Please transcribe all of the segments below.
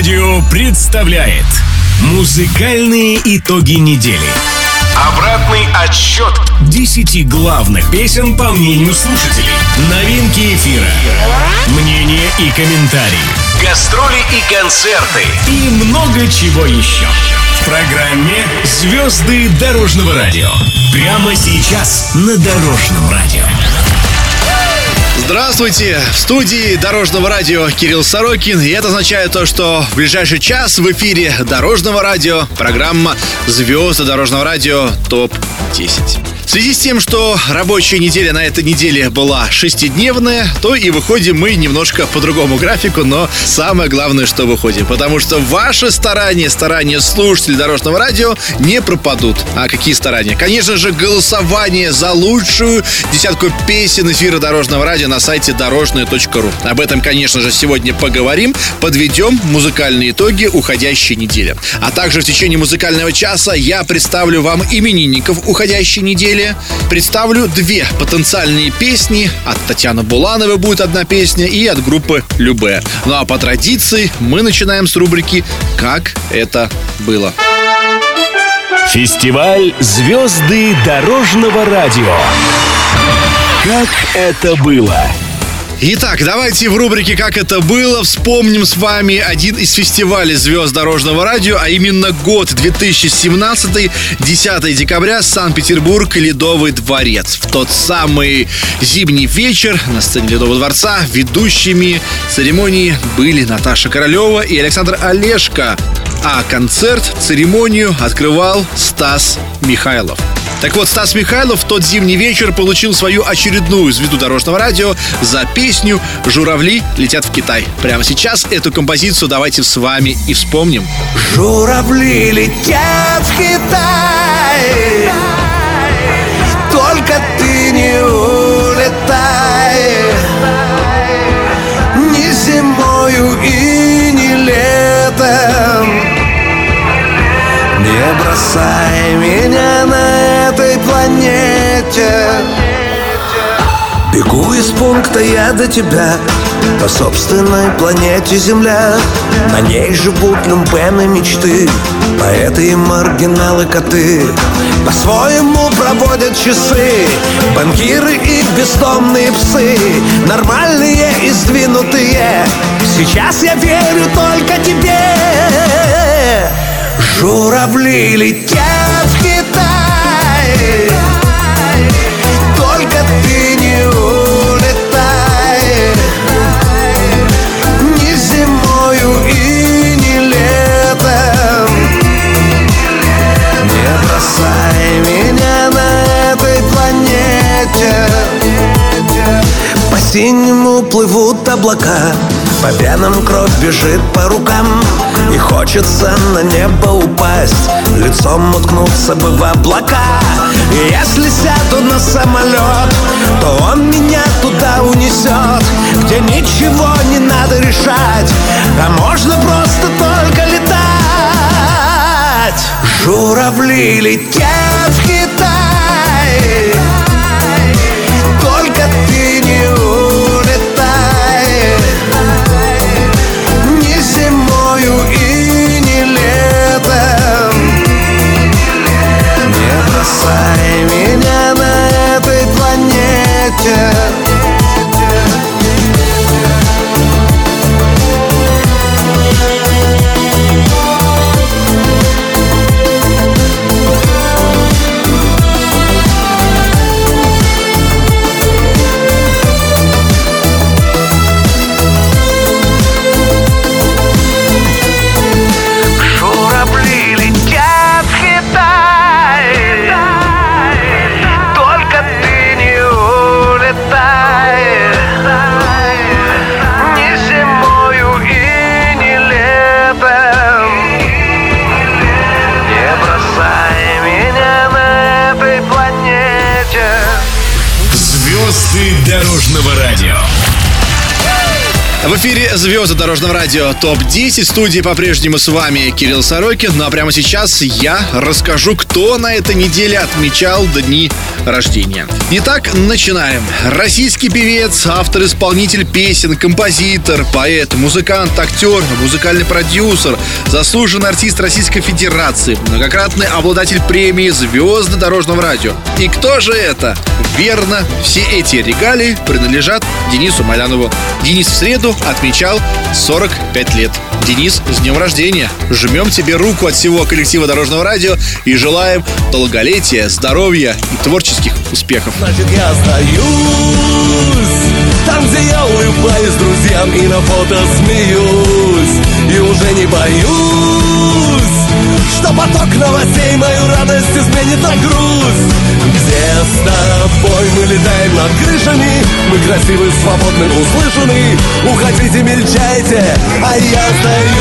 радио представляет Музыкальные итоги недели. Обратный отсчет 10 главных песен по мнению слушателей. Новинки эфира. Мнения и комментарии. Гастроли и концерты. И много чего еще. В программе «Звезды дорожного радио». Прямо сейчас на Дорожном радио. Здравствуйте! В студии Дорожного радио Кирилл Сорокин. И это означает то, что в ближайший час в эфире Дорожного радио программа «Звезды Дорожного радио ТОП-10». В связи с тем, что рабочая неделя на этой неделе была шестидневная, то и выходим мы немножко по другому графику, но самое главное, что выходим, потому что ваши старания, старания слушателей Дорожного радио не пропадут. А какие старания? Конечно же, голосование за лучшую десятку песен эфира Дорожного радио на сайте дорожное.ру. Об этом, конечно же, сегодня поговорим, подведем музыкальные итоги уходящей недели. А также в течение музыкального часа я представлю вам именинников уходящей недели, неделе представлю две потенциальные песни. От Татьяны Булановой будет одна песня и от группы Любе. Ну а по традиции мы начинаем с рубрики «Как это было». Фестиваль «Звезды дорожного радио». Как это было? Итак, давайте в рубрике «Как это было» вспомним с вами один из фестивалей звезд дорожного радио, а именно год 2017, 10 декабря, Санкт-Петербург, Ледовый дворец. В тот самый зимний вечер на сцене Ледового дворца ведущими церемонии были Наташа Королева и Александр Олешко, а концерт, церемонию открывал Стас Михайлов. Так вот, Стас Михайлов в тот зимний вечер получил свою очередную звезду дорожного радио за песню «Журавли летят в Китай». Прямо сейчас эту композицию давайте с вами и вспомним. Журавли летят в Китай, только ты не улетай, ни зимою и не летом. Не бросай меня на этой планете. Бегу из пункта я до тебя По собственной планете Земля. На ней живут люмпены мечты Поэты и маргиналы коты. По-своему проводят часы Банкиры и бездомные псы. Нормальные и сдвинутые. Сейчас я верю только тебе. Журавли летят в синему плывут облака по венам кровь бежит по рукам И хочется на небо упасть Лицом уткнуться бы в облака. И если сяду на самолет То он меня туда унесет Где ничего не надо решать А можно просто только летать. Журавли летят в планете эфире «Звезды дорожного радио» ТОП-10. В студии по-прежнему с вами Кирилл Сорокин. Ну а прямо сейчас я расскажу, кто на этой неделе отмечал дни рождения. Итак, начинаем. Российский певец, автор-исполнитель песен, композитор, поэт, музыкант, актер, музыкальный продюсер, заслуженный артист Российской Федерации, многократный обладатель премии «Звезды дорожного радио». И кто же это? Верно, все эти регалии принадлежат Денису Малянову. Денис в среду отмечал 45 лет. Денис, с днем рождения! Жмем тебе руку от всего коллектива Дорожного радио и желаем долголетия, здоровья и творческих успехов. Значит, я остаюсь Там, где я улыбаюсь друзьям и на фото смеюсь И уже не боюсь Что поток новостей мою радость изменит на грусть С тобой мы летаем над крышами Мы красивы, свободны, услышаны. Уходите, мельчайте, а я остаюсь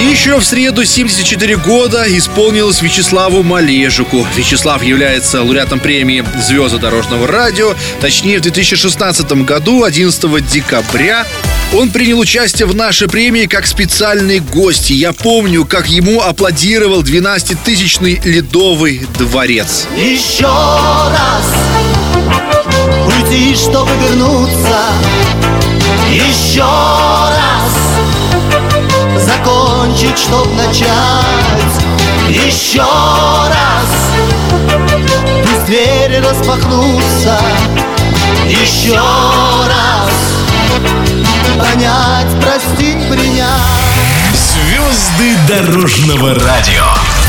Еще в среду 74 года исполнилось Вячеславу Малежику. Вячеслав является лауреатом премии «Звезды дорожного радио». Точнее, в 2016 году, 11 декабря, он принял участие в нашей премии как специальный гость. Я помню, как ему аплодировал 12-тысячный Ледовый дворец. Еще раз Уйти, чтобы вернуться Еще раз Закончить, чтоб начать Еще раз. Пусть двери распахнутся Еще раз. Понять, простить, принять. Звезды дорожного радио.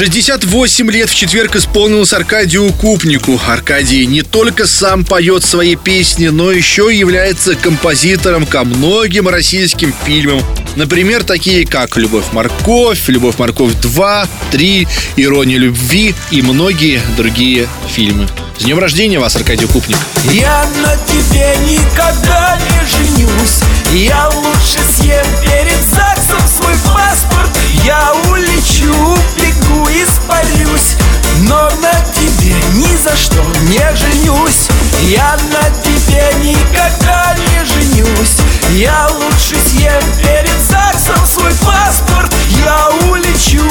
68 лет в четверг исполнилось Аркадию Купнику. Аркадий не только сам поет свои песни, но еще и является композитором ко многим российским фильмам. Например, такие как «Любовь-морковь», «Любовь-морковь 2», «3», «Ирония любви» и многие другие фильмы. С днем рождения вас, Аркадий Купник! Я на тебе никогда не женюсь Я лучше съем перед ЗАГСом свой паспорт Я улечу, бегу, испарюсь Но на тебе ни за что не женюсь. Я на тебе никогда не женюсь. Я лучше съем перед ЗАГСом свой паспорт. Я улечу,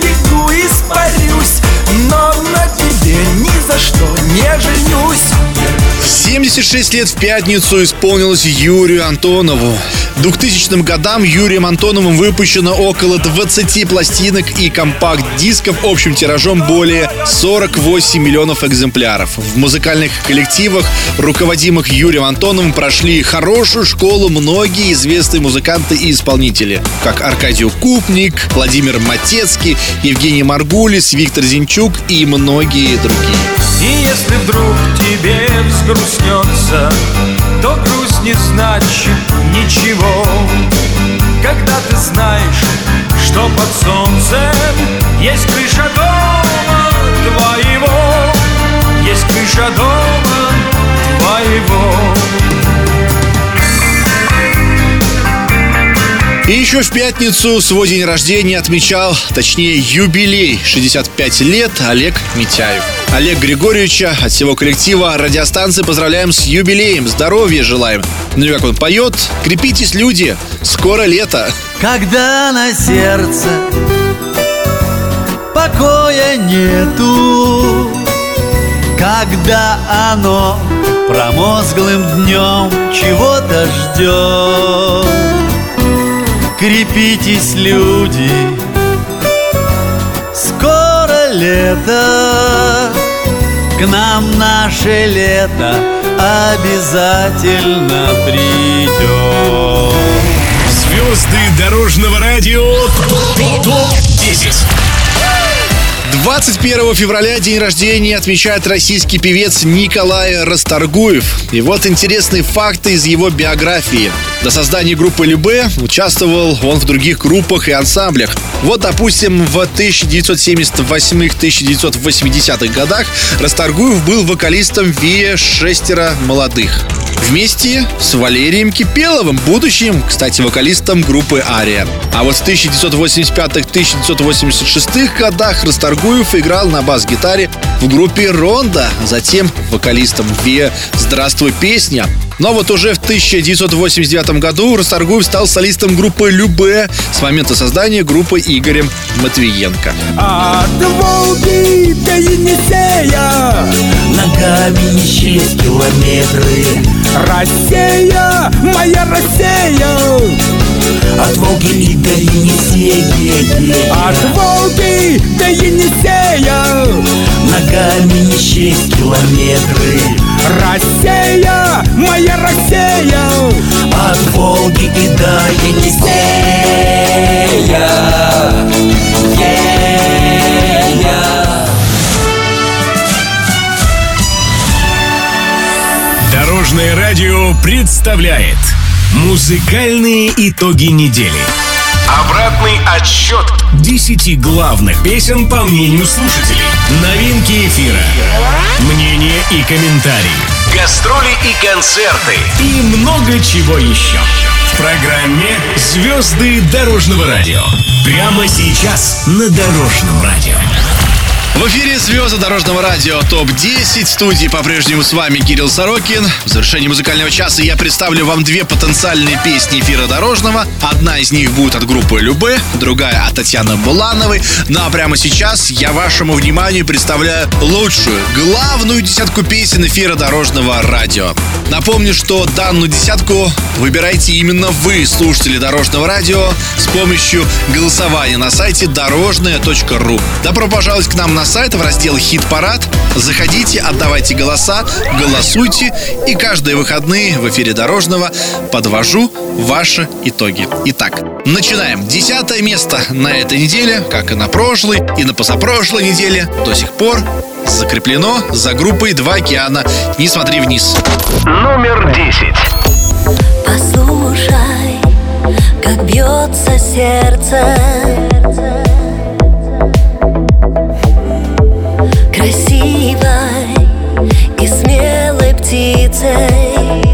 бегу, испарюсь Но на тебе ни за что не женюсь 76 лет в пятницу исполнилось Юрию Антонову. В 2000 годам Юрием Антоновым выпущено около 20 пластинок и компакт-дисков общим тиражом более 48 миллионов экземпляров. В музыкальных коллективах, руководимых Юрием Антоновым, прошли хорошую школу многие известные музыканты и исполнители, как Аркадий Купник, Владимир Матецкий, Евгений Маргулис, Виктор Зинчук и многие другие. И если вдруг тебе взгрустнется То грусть не значит ничего Когда ты знаешь, что под солнцем Есть крыша дома твоего Есть крыша дома твоего И еще в пятницу свой день рождения отмечал, точнее юбилей, 65 лет Олег Митяев. Олег Григорьевича от всего коллектива радиостанции поздравляем с юбилеем, здоровья желаем. Ну и как он поет, крепитесь, люди, скоро лето. Когда на сердце покоя нету Когда оно промозглым днем чего-то ждет Крепитесь, люди, скоро лето К нам наше лето обязательно придет Звезды дорожного радио. ТОП-10. 21 февраля день рождения отмечает российский певец Николай Расторгуев. И вот интересные факты из его биографии. До создания группы Любе участвовал он в других группах и ансамблях. Вот, допустим, в 1978-1980-х годах Расторгуев был вокалистом Виа «Шестеро молодых». Вместе с Валерием Кипеловым, будущим, кстати, вокалистом группы «Ария». А вот в 1985-1986 годах Расторгуев играл на бас-гитаре в группе «Ронда», затем вокалистом Виа «Здравствуй, песня». Но вот уже в 1989 году Расторгуев стал солистом группы «Любе» с момента создания группы Игорем Матвиенко. От Волги до Енисея Ногами не километры Россия, моя Россия От Волги и до Енисея От Волги до Енисея. Ногами не счесть километры. Россия, моя Россия. От Волги и до Енисея. Ея. Дорожное радио представляет Музыкальные итоги недели. Обратный отсчет 10 главных песен по мнению слушателей. Новинки эфира. Мнения и комментарии. Гастроли и концерты. И много чего еще. В программе «Звезды дорожного радио» Прямо сейчас на Дорожном радио В эфире «Звезды дорожного радио ТОП-10». В студии по-прежнему с вами Кирилл Сорокин. В завершении музыкального часа я представлю вам две потенциальные песни эфира дорожного. Одна из них будет от группы Любе, другая от Татьяны Булановой. Ну а прямо сейчас я вашему вниманию представляю лучшую, главную десятку песен эфира дорожного радио. Напомню, что данную десятку выбирайте именно вы, слушатели дорожного радио, с помощью голосования на сайте дорожное.ру. Добро пожаловать к нам на сайт в раздел «Хит-парад». Заходите, отдавайте голоса, голосуйте. И каждые выходные в эфире Дорожного подвожу ваши итоги. Итак, начинаем. Десятое место на этой неделе, как и на прошлой, и на позапрошлой неделе, до сих пор закреплено за группой «Два океана». Не смотри вниз. Номер 10 Послушай, как бьется сердце take.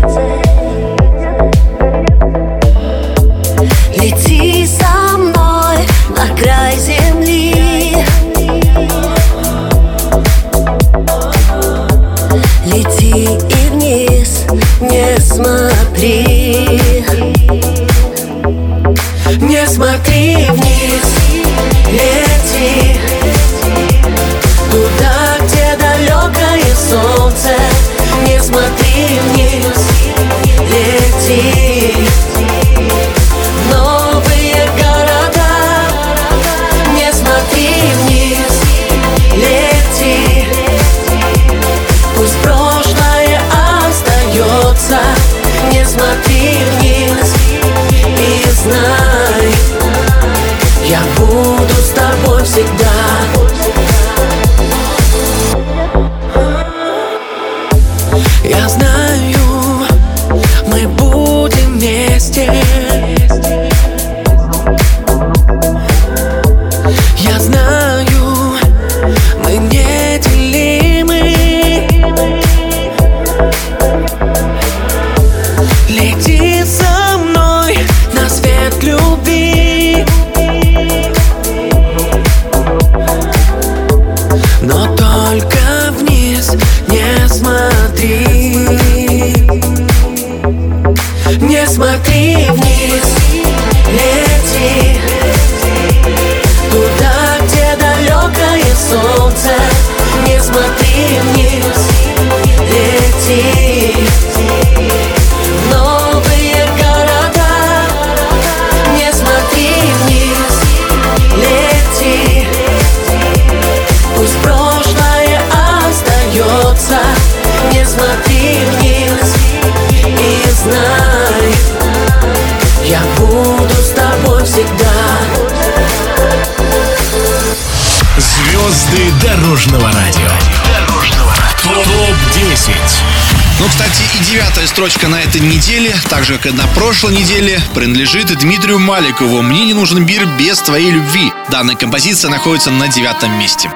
Строчка на этой неделе, так же, как и на прошлой неделе, принадлежит Дмитрию Маликову. «Мне не нужен мир без твоей любви». Данная композиция находится на девятом месте.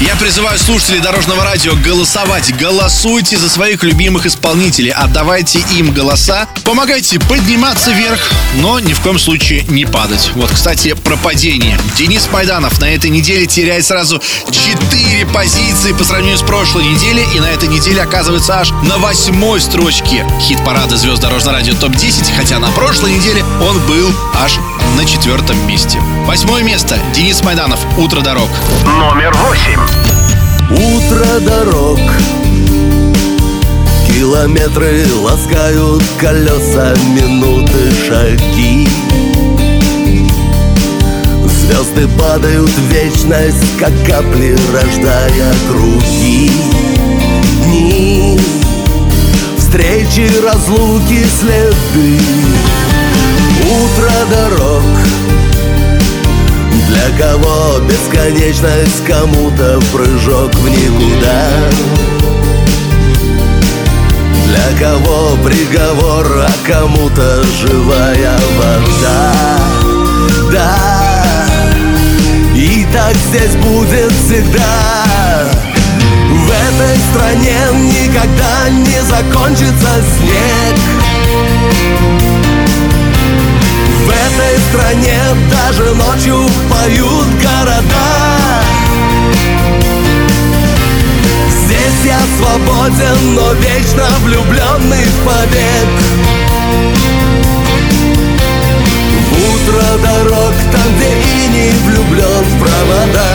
Я призываю слушателей Дорожного радио голосовать. Голосуйте за своих любимых исполнителей. Отдавайте им голоса. Помогайте подниматься вверх, но ни в коем случае не падать. Вот, кстати, про падение. Денис Майданов на этой неделе теряет сразу 4 позиции по сравнению с прошлой неделей. И на этой неделе оказывается аж на восьмой строчке хит-парада звезд Дорожного радио ТОП-10. Хотя на прошлой неделе он был аж на четвертом месте. Восьмое место. Денис Майданов. Утро дорог. Номер восемь. Утро дорог Километры ласкают колеса, минуты, шаги Звезды падают в вечность, как капли, рождая круги Дни, встречи, разлуки, следы Утро дорог. Для кого бесконечность, кому-то прыжок в никуда. Для кого приговор, а кому-то живая вода. Да, и так здесь будет всегда. В этой стране никогда не закончится снег стране даже ночью поют города. Здесь я свободен, но вечно влюбленный в побег. В утро дорог, там, где и не влюблен в провода.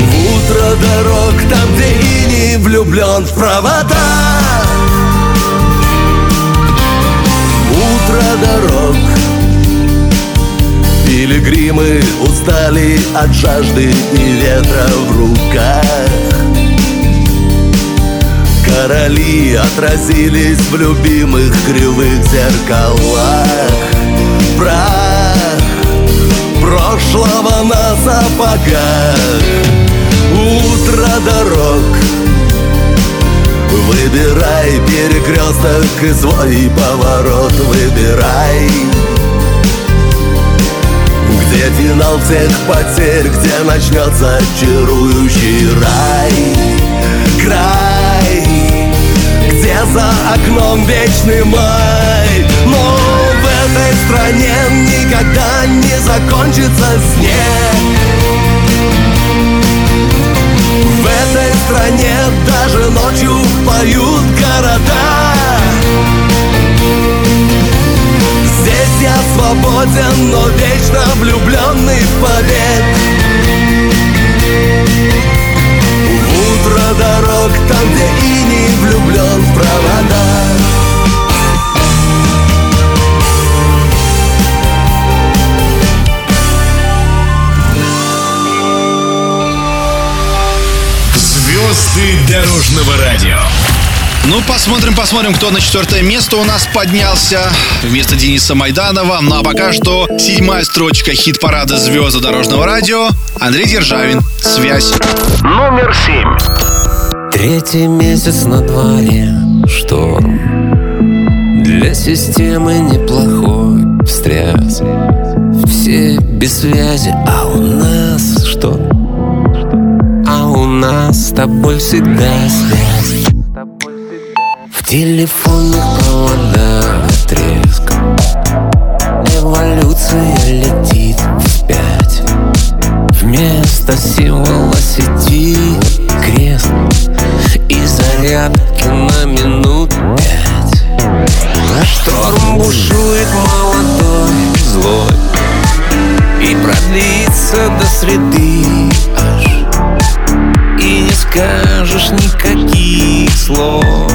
В утро дорог, там, где и не влюблен в провода утро дорог. Пилигримы устали от жажды и ветра в руках. Короли отразились в любимых кривых зеркалах. Прах прошлого на сапогах. Утро дорог Выбирай перекресток и свой поворот выбирай. Где финал всех потерь, где начнется чарующий рай. Край, где за окном вечный май. Но в этой стране никогда не закончится снег дорожного радио. Ну, посмотрим, посмотрим, кто на четвертое место у нас поднялся вместо Дениса Майданова. Ну, а пока что седьмая строчка хит-парада звезды дорожного радио. Андрей Державин. Связь. Номер семь. Третий месяц на дворе шторм Для системы неплохой встряс Все без связи, а у нас что? Нас с тобой всегда связь. В телефонных проводах треск Эволюция летит вспять Вместо символа сети крест. И зарядки на минут пять. Шторм бушует молодой, злой. И продлится до среды скажешь никаких слов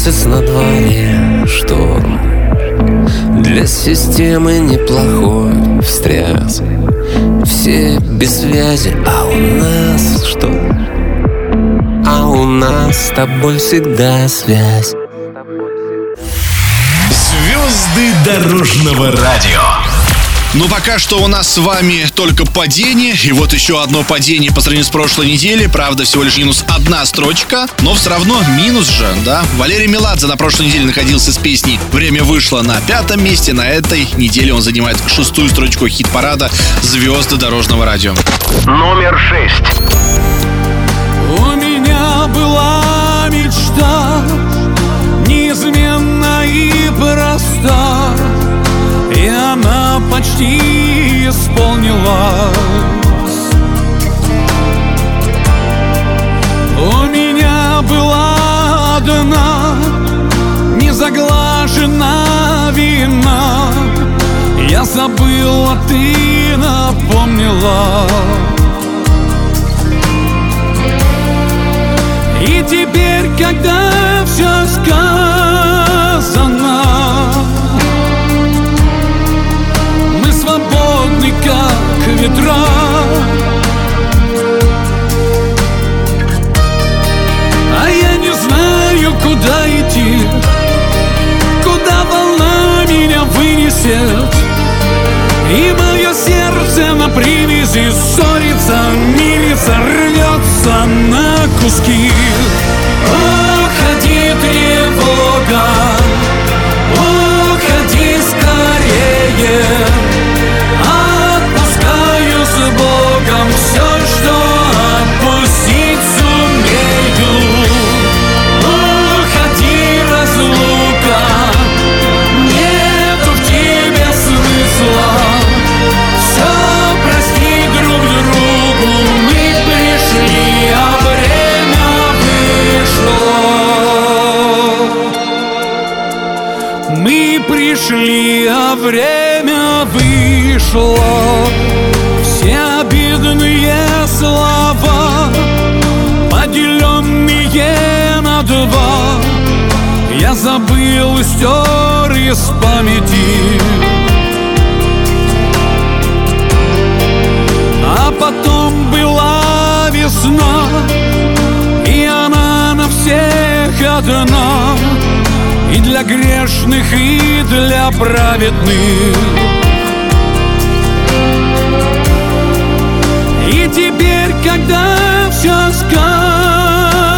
месяц на дворе шторм Для системы неплохой встряс Все без связи, а у нас что? А у нас с тобой всегда связь Звезды дорожного радио. Ну, пока что у нас с вами только падение. И вот еще одно падение по сравнению с прошлой неделей. Правда, всего лишь минус одна строчка. Но все равно минус же, да? Валерий Меладзе на прошлой неделе находился с песней «Время вышло» на пятом месте. На этой неделе он занимает шестую строчку хит-парада «Звезды дорожного радио». Номер шесть. У меня была мечта Неизменна и проста И она почти исполнилась. У меня была одна Незаглажена вина. Я забыл, а ты напомнила. И теперь, когда все сказано ветра А я не знаю, куда идти Куда волна меня вынесет и мое сердце на привязи ссорится, мирится, рвется на куски. Вышло. Все обидные слова, поделенные на два, я забыл и стер из памяти. А потом была весна И она на всех одна И для грешных, и для праведных все сказано.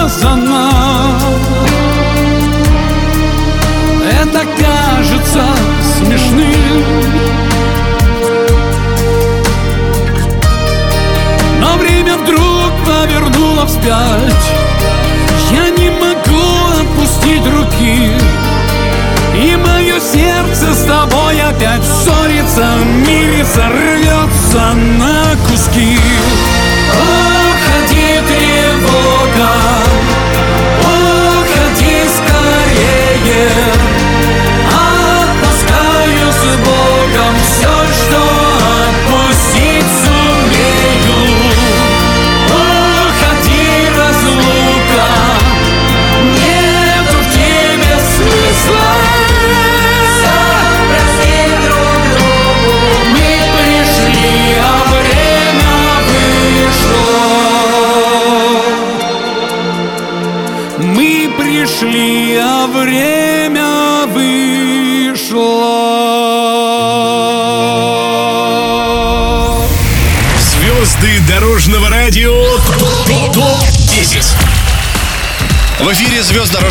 Это кажется смешным. Но время вдруг повернуло вспять. Я не могу отпустить руки И мое сердце с тобой опять ссорится. Мирится, рвется на куски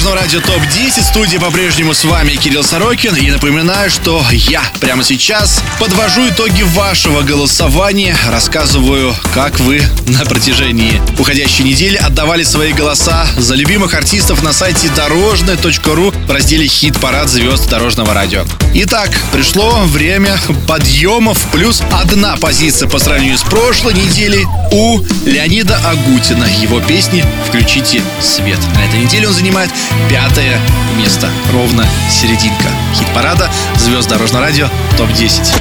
Дорожного радио ТОП-10. Студия по-прежнему с вами Кирилл Сорокин. И напоминаю, что я прямо сейчас подвожу итоги вашего голосования. Рассказываю, как вы на протяжении уходящей недели отдавали свои голоса за любимых артистов на сайте дорожное.ру в разделе «Хит-парад звезд Дорожного радио». Итак, пришло время подъемов. Плюс одна позиция по сравнению с прошлой неделей у Леонида Агутина. Его песни «Включите свет». На этой неделе он занимает пятое место. Ровно серединка. Хит-парада «Звезд Дорожного радио» ТОП-10.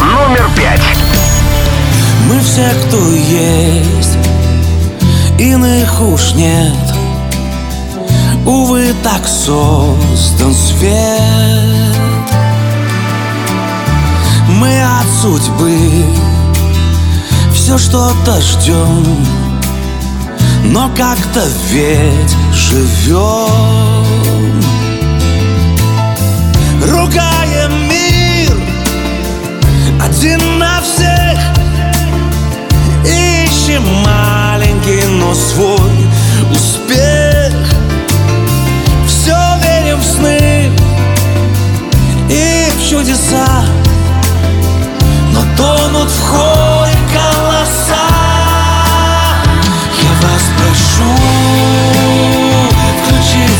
Номер пять. Мы все, кто есть, иных уж нет. Увы, так создан свет. Мы от судьбы все что-то ждем, но как-то ведь живем. Ругаем мир один на всех. Ищем маленький, но свой успех. Все верим в сны и в чудеса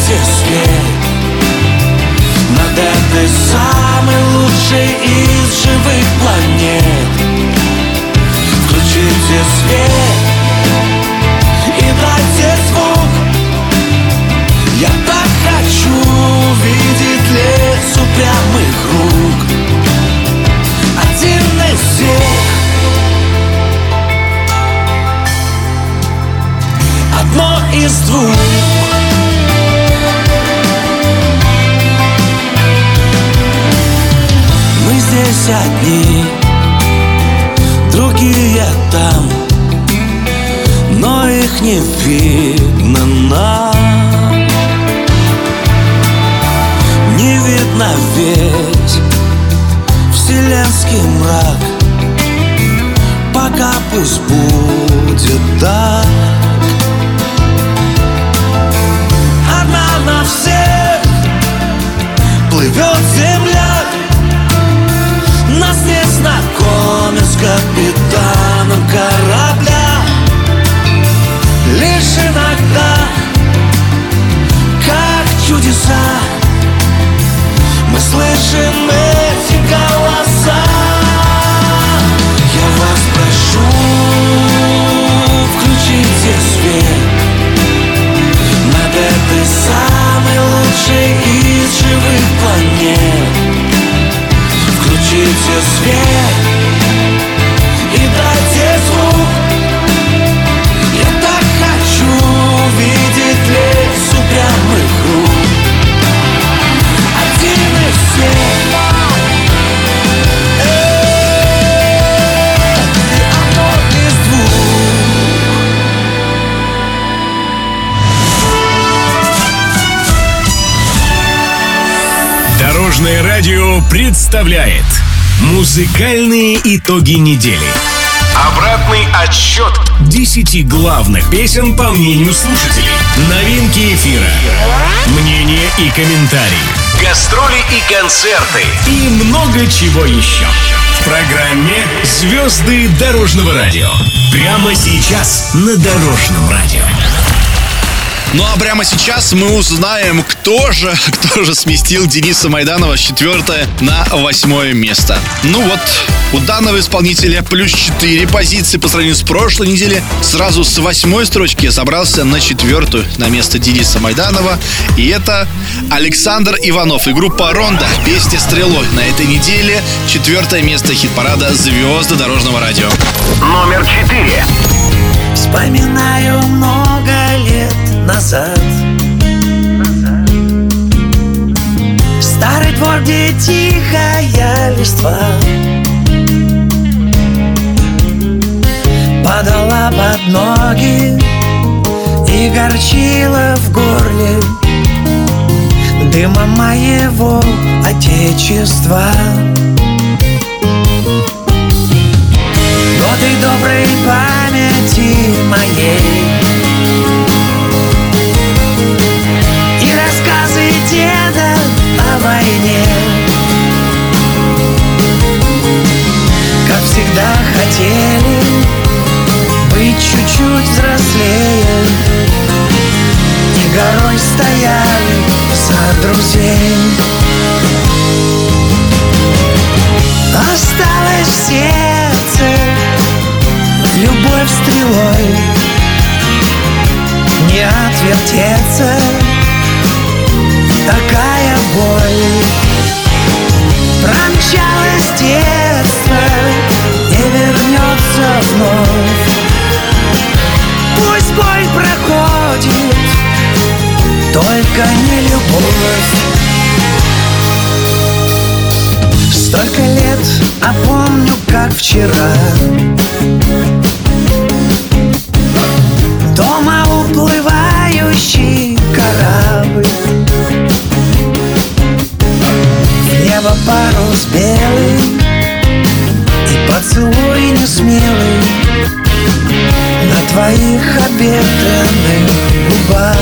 включите свет Над этой самой лучшей из живых планет. Включите свет и дайте звук. Я так хочу видеть лес упрямых рук. Один из всех. Одно из двух здесь одни Другие там Но их не видно нам. Не видно весь Вселенский мрак. Пока пусть будет так. Одна на всех Плывет земля знакомят представляет Музыкальные итоги недели. Обратный отсчет 10 главных песен по мнению слушателей. Новинки эфира. Мнения и комментарии. Гастроли и концерты. И много чего еще. В программе «Звезды дорожного радио». Прямо сейчас на Дорожном радио. Ну а прямо сейчас мы узнаем, кто же, кто же сместил Дениса Майданова с четвертое на восьмое место. Ну вот, у данного исполнителя плюс 4 позиции по сравнению с прошлой неделей. Сразу с восьмой строчки собрался на четвертую на место Дениса Майданова. И это Александр Иванов и группа Ронда. Песня «Стрелой». На этой неделе четвертое место хит-парада «Звезды дорожного радио». Номер четыре. Вспоминаю много лет назад. Старый двор, где тихая листва. Падала под ноги и горчила в горле Дыма моего отечества. Годы доброй памяти моей на войне. Как всегда хотели Быть чуть-чуть взрослее. И горой стояли за друзей. Осталось в сердце Любовь стрелой. Не отвертеться. Такая боль Промчалось детство Не вернется вновь. Пусть боль проходит Только не любовь. Столько лет, а помню, как вчера обетранных губах.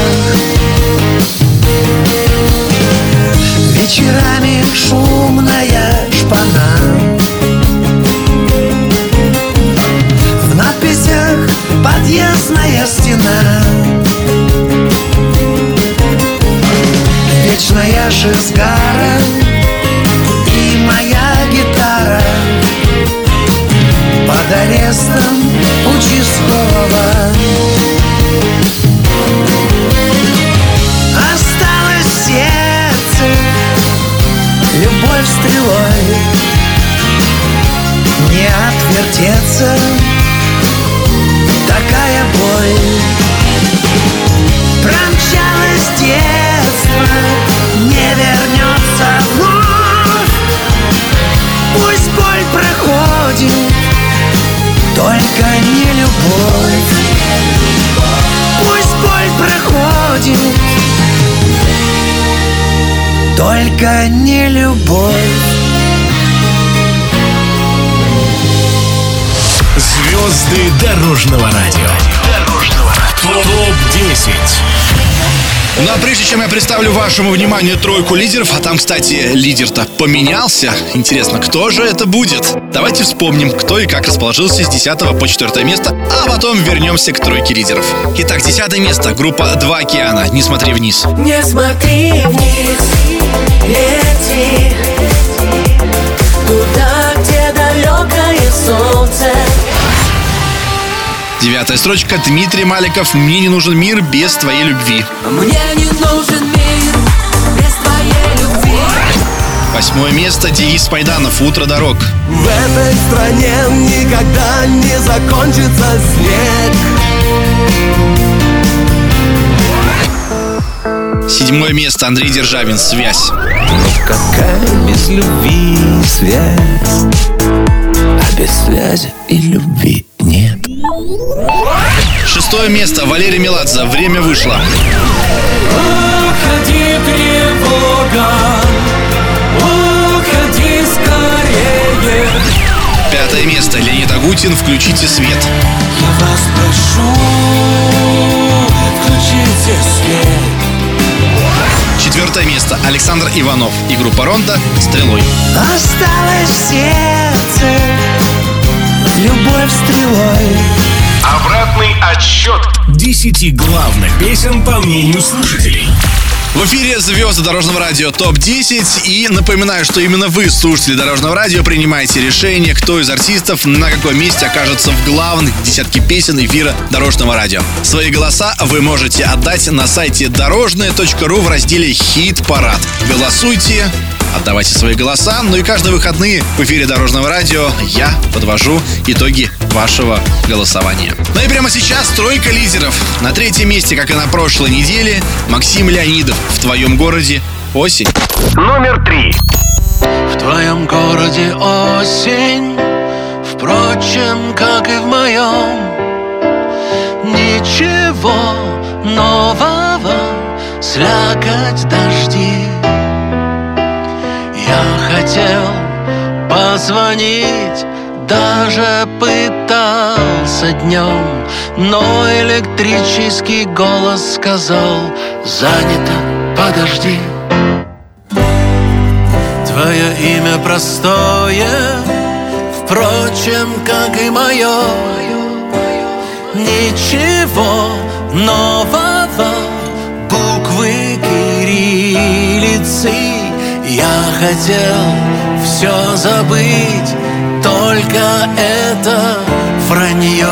Вечерами шумная шпана. В надписях подъездная стена. Вечная шизгара И моя гитара. Под арестом участкового проходит Только не любовь Пусть боль проходит Только не любовь Звезды дорожного радио. Топ-10. Ну а прежде чем я представлю вашему вниманию тройку лидеров, а там, кстати, лидер-то поменялся. Интересно, кто же это будет? Давайте вспомним, кто и как расположился с 10 по 4 место, а потом вернемся к тройке лидеров. Итак, 10 место, группа «Два океана», «Не смотри вниз». Не смотри вниз, лети Туда, где далекое солнце Девятая строчка, Дмитрий Маликов «Мне не нужен мир без твоей любви». Мне не нужен мир без твоей любви. Восьмое место, Денис Майданов «Утро дорог». В этой стране никогда не закончится снег. Седьмое место, Андрей Державин «Связь». Какая без любви связь. А без связи и любви нет Шестое место, Валерий Меладзе «Время вышло». Уходи, тревога, уходи скорее. Пятое место, Леонид Агутин «Включите свет». Я вас прошу, включите свет Четвертое место, Александр Иванов и группа Ронда «Стрелой». Осталось в сердце Любовь стрелой Обратный отсчет 10 главных песен по мнению слушателей. В эфире звезды Дорожного радио ТОП-10 И напоминаю, что именно вы, слушатели Дорожного радио, принимаете решение, кто из артистов на каком месте окажется в главных десятке песен эфира Дорожного радио. Свои голоса вы можете отдать на сайте дорожное.ру в разделе «Хит-парад». Голосуйте, отдавайте свои голоса, ну и каждые выходные в эфире Дорожного радио я подвожу итоги вашего голосования. Ну и прямо сейчас тройка лидеров. На третьем месте, как и на прошлой неделе, Максим Леонидов в твоем городе осень. Номер три. В твоем городе осень Впрочем, как и в моем Ничего нового Слякоть дожди Я хотел позвонить даже пытался днем Но электрический голос сказал Занято, подожди Твое имя простое, впрочем, как и мое. Ничего нового, буквы Кирилл. улицы Я хотел все забыть Только это вранье.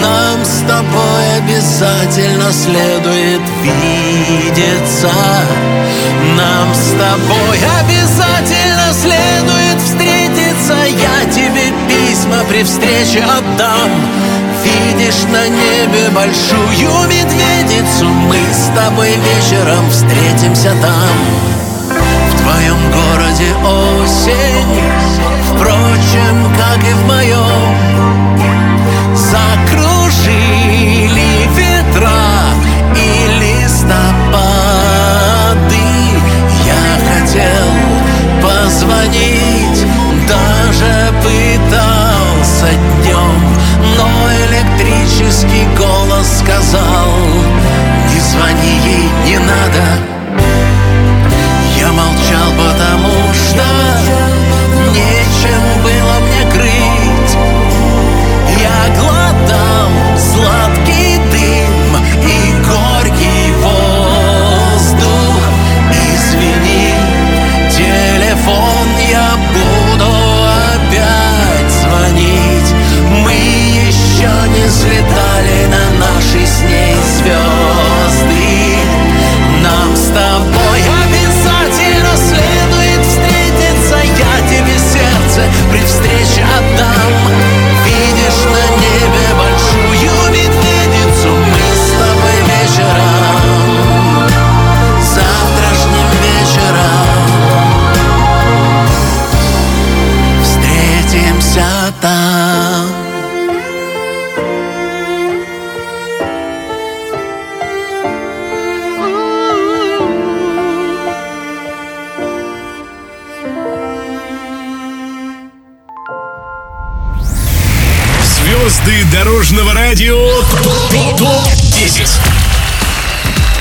Нам с тобой обязательно следует видеться. Нам с тобой обязательно следует встретиться. Я тебе письма при встрече отдам. Видишь на небе большую медведицу. Мы с тобой вечером встретимся там. В твоем городе осень Впрочем, как и в моем Закружили ветра и листопады. Я хотел позвонить, даже пытался днем Но электрический голос сказал Не звони ей, не надо Я молчал, потому Звезды дорожного радио. ТОП-10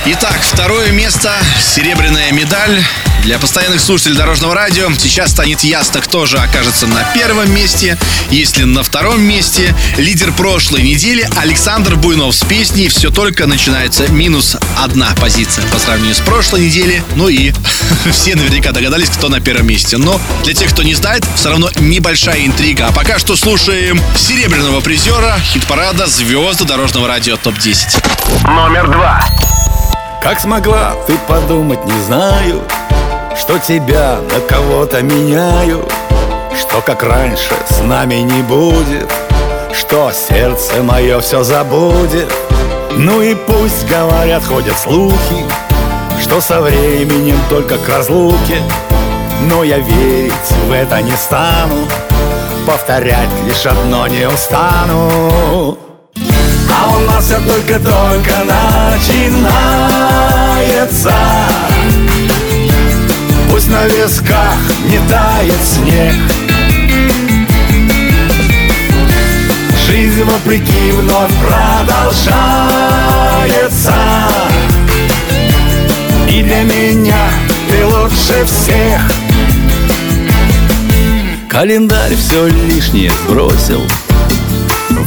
Итак, второе место, серебряная медаль. Для постоянных слушателей Дорожного радио сейчас станет ясно, кто же окажется на первом месте. Если на втором месте лидер прошлой недели Александр Буйнов с песней «Все только начинается». Минус одна позиция по сравнению с прошлой неделей. Ну и все наверняка догадались, кто на первом месте. Но для тех, кто не знает, все равно небольшая интрига. А пока что слушаем серебряного призера хит-парада «Звезды Дорожного радио ТОП-10». Номер два. Как смогла? Ты подумать, не знаю Что тебя на кого-то меняю Что как раньше с нами не будет Что сердце мое все забудет. Ну и пусть говорят, ходят слухи Что со временем только к разлуке Но я верить в это не стану Повторять лишь одно не устану а у нас все только-только начинается. Пусть на висках не тает снег. Жизнь вопреки вновь продолжается. И для меня ты лучше всех. Календарь все лишнее сбросил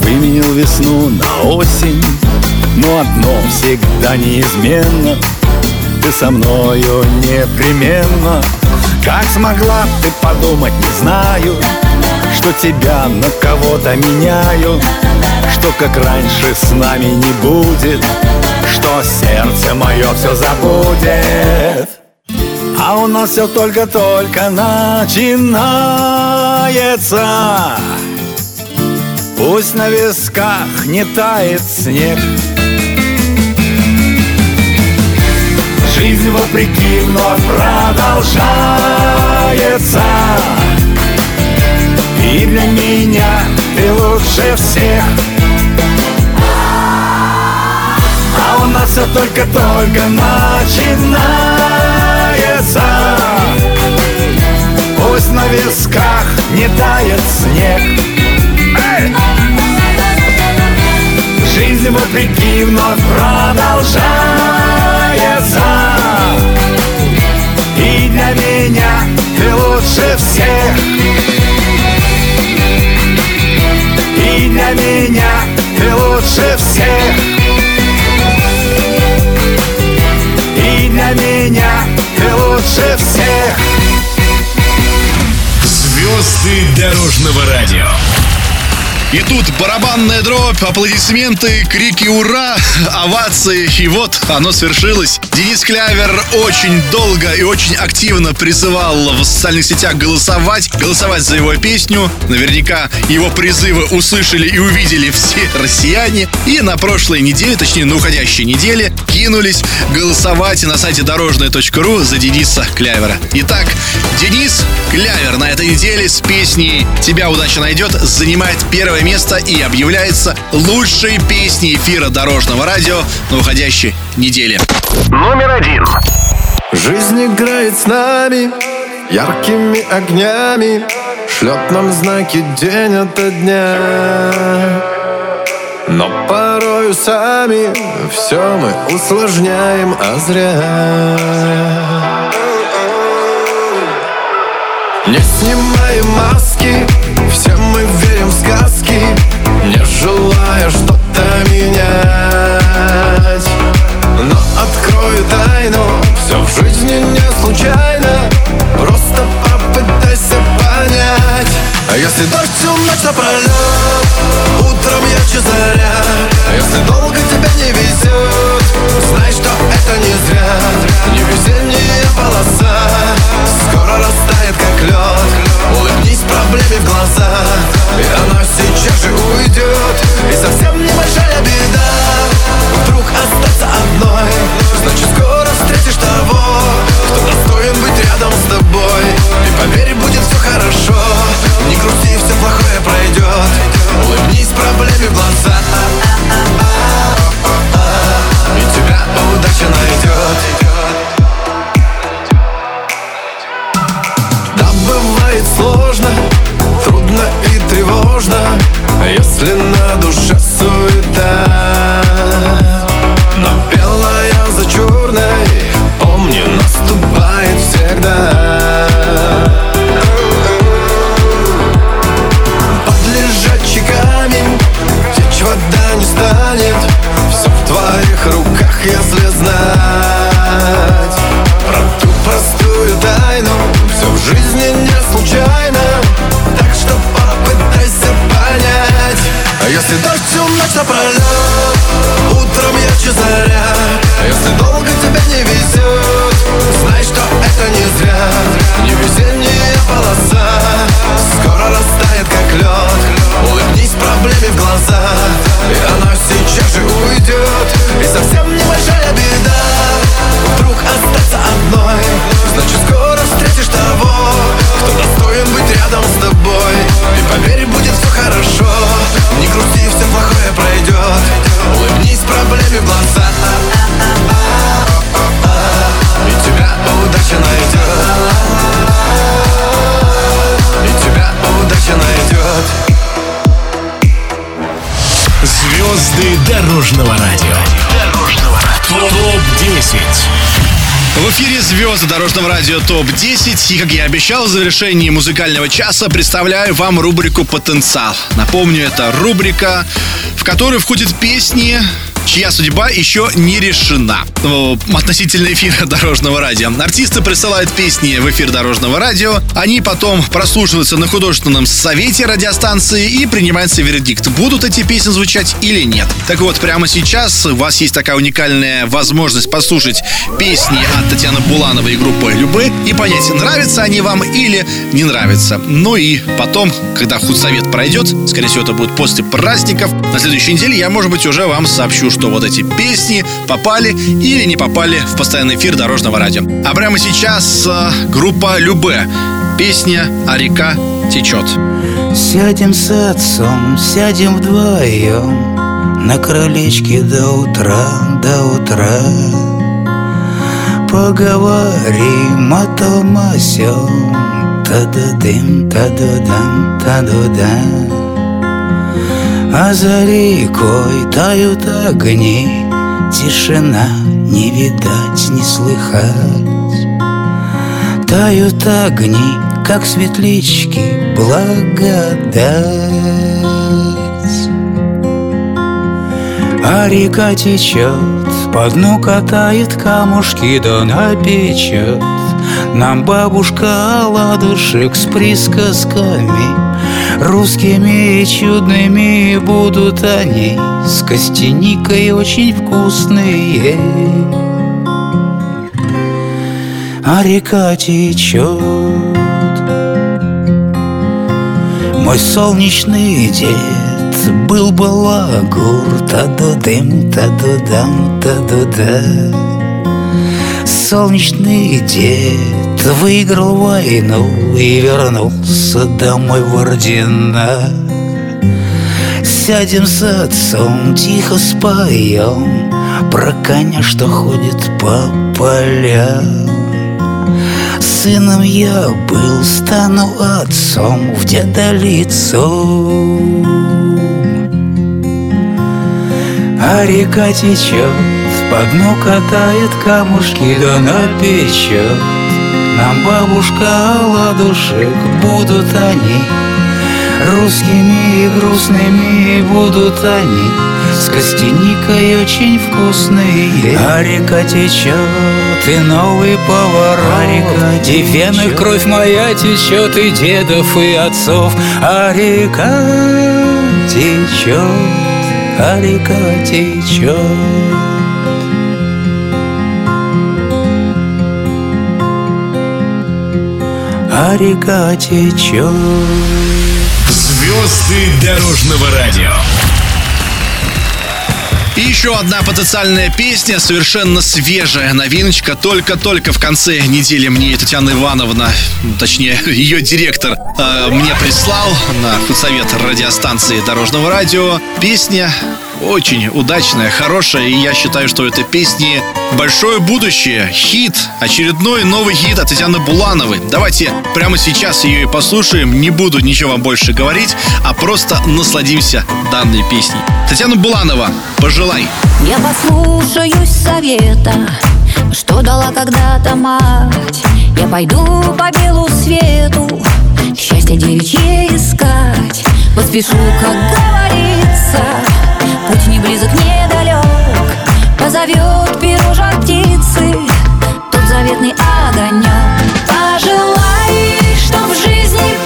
Выменил весну на осень Но одно всегда неизменно. Ты со мною непременно. Как смогла ты подумать, не знаю. Что тебя на кого-то меняю. Что как раньше с нами не будет. Что сердце мое все забудет. А у нас все только-только начинается Пусть на висках не тает снег. Жизнь вопреки вновь продолжается. И для меня ты лучше всех. А у нас все только-только начинается. Пусть на висках не тает снег Жизнь вопреки вновь продолжается. И для меня ты лучше всех. И для меня ты лучше всех. И для меня ты лучше всех. Звезды дорожного радио. И тут барабанная дробь, аплодисменты, крики «Ура!», овации. И вот оно свершилось. Денис Клявер очень долго и очень активно призывал в социальных сетях голосовать, голосовать за его песню. Наверняка его призывы услышали и увидели все россияне. И на прошлой неделе, точнее на уходящей неделе, кинулись голосовать на сайте дорожная.ру за Дениса Клявера. Итак, Денис Клявер на этой неделе с песней «Тебя удача найдет» занимает первое место и объявляется лучшей песней эфира дорожного радио на уходящей неделе. Номер один. Жизнь играет с нами яркими огнями, шлет нам знаки день ото дня. Но порою сами все мы усложняем, а зря. Не снимаем маски, все мы не желая что-то менять. Но открою тайну, все в жизни не случайно, просто попытайся понять. А если дождь всю ночь напролет, утром ярче заря, а если долго тебя не везет, знай, что это не зря, не везение полоса, скоро растает как лед. Улыбнись проблеме в глаза, и она сейчас же уйдет, и совсем небольшая беда. Вдруг остаться одной, значит скоро встретишь того, кто достоин быть рядом с тобой. И поверь, будет все хорошо, не грусти, все плохое пройдет. Улыбнись проблеме в глаза, радио ТОП-10 И, как я обещал, в завершении музыкального часа представляю вам рубрику «Потенциал». Напомню, это рубрика, в которую входят песни, чья судьба еще не решена относительно эфира дорожного радио. Артисты присылают песни в эфир дорожного радио, они потом прослушиваются на художественном совете радиостанции и принимается вердикт, будут эти песни звучать или нет. Так вот, прямо сейчас у вас есть такая уникальная возможность послушать песни от Татьяны Булановой и группы Любы и понять, нравятся они вам или не нравятся. Ну и потом, когда худсовет пройдет, скорее всего, это будет после праздников, на следующей неделе я, может быть, уже вам сообщу, что вот эти песни попали или не попали в постоянный эфир дорожного радио. А прямо сейчас э, группа Любе. Песня «А река течет». Сядем с отцом, сядем вдвоем На крылечке до утра, до утра Поговорим о том о сём Та-да-дым, та-да-дам, та-да-дам А за рекой тают огни. Тишина не видать, не слыхать. Тают огни, как светлячки, благодать. А река течет, по дну катает камушки, да напечет Нам бабушка ладушек с присказками Русскими и чудными будут они. С костяникой очень вкусные. А река течет. Мой солнечный дед был балагур. Та-ду-дым, та-ду-дам, та-ду-да Солнечный дед выиграл войну И вернулся домой в ордена. Сядем с отцом, тихо споем Про коня, что ходит по полям. Сыном я был, стану отцом в деда лицом А река течет, по дну катает камушки, да напечет Нам бабушка ладушек будут они Русскими и грустными будут они С костяникой очень вкусные А река течет, и новый поворот а река И вены кровь моя течет, и дедов, и отцов. А река течет, а река течет а река течет. Звезды дорожного радио. И еще одна потенциальная песня, совершенно свежая новиночка. Только-только в конце недели мне Татьяна Ивановна, точнее ее директор, э, мне прислал на худсовет радиостанции Дорожного радио. Песня очень удачная, хорошая, и я считаю, что у этой песни большое будущее. Хит, очередной новый хит от Татьяны Булановой. Давайте прямо сейчас ее и послушаем. Не буду ничего вам больше говорить, а просто насладимся данной песней. Татьяна Буланова, пожелай. Я послушаюсь совета, что дала когда-то мать. Я пойду по белу свету, счастье девичье искать. Поспешу, как говорится, Путь не близок, не далек Позовет перо жар птицы. Тот заветный огонек. Пожелай, чтоб в жизни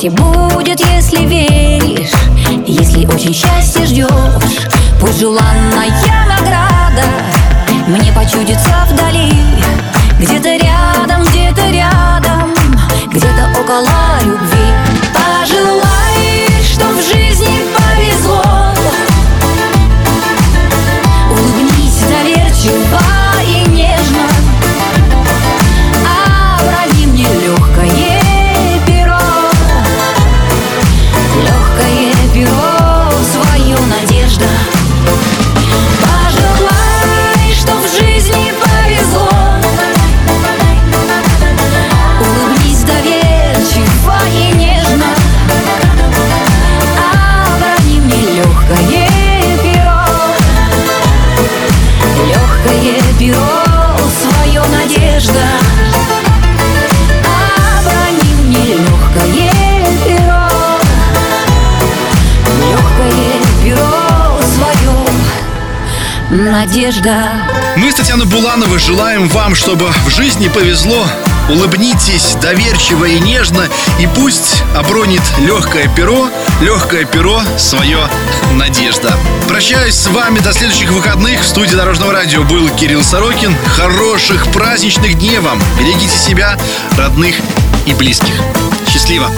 Счастье будет, если веришь Если очень счастье ждешь. Пусть желанная награда Мне почудится надежда Мы с Татьяной Булановой желаем вам, чтобы в жизни повезло. Улыбнитесь доверчиво и нежно, и пусть обронит легкое перо, легкое перо свое надежда. Прощаюсь с вами до следующих выходных. В студии Дорожного радио был Кирилл Сорокин. Хороших праздничных дней вам. Берегите себя, родных и близких. Счастливо!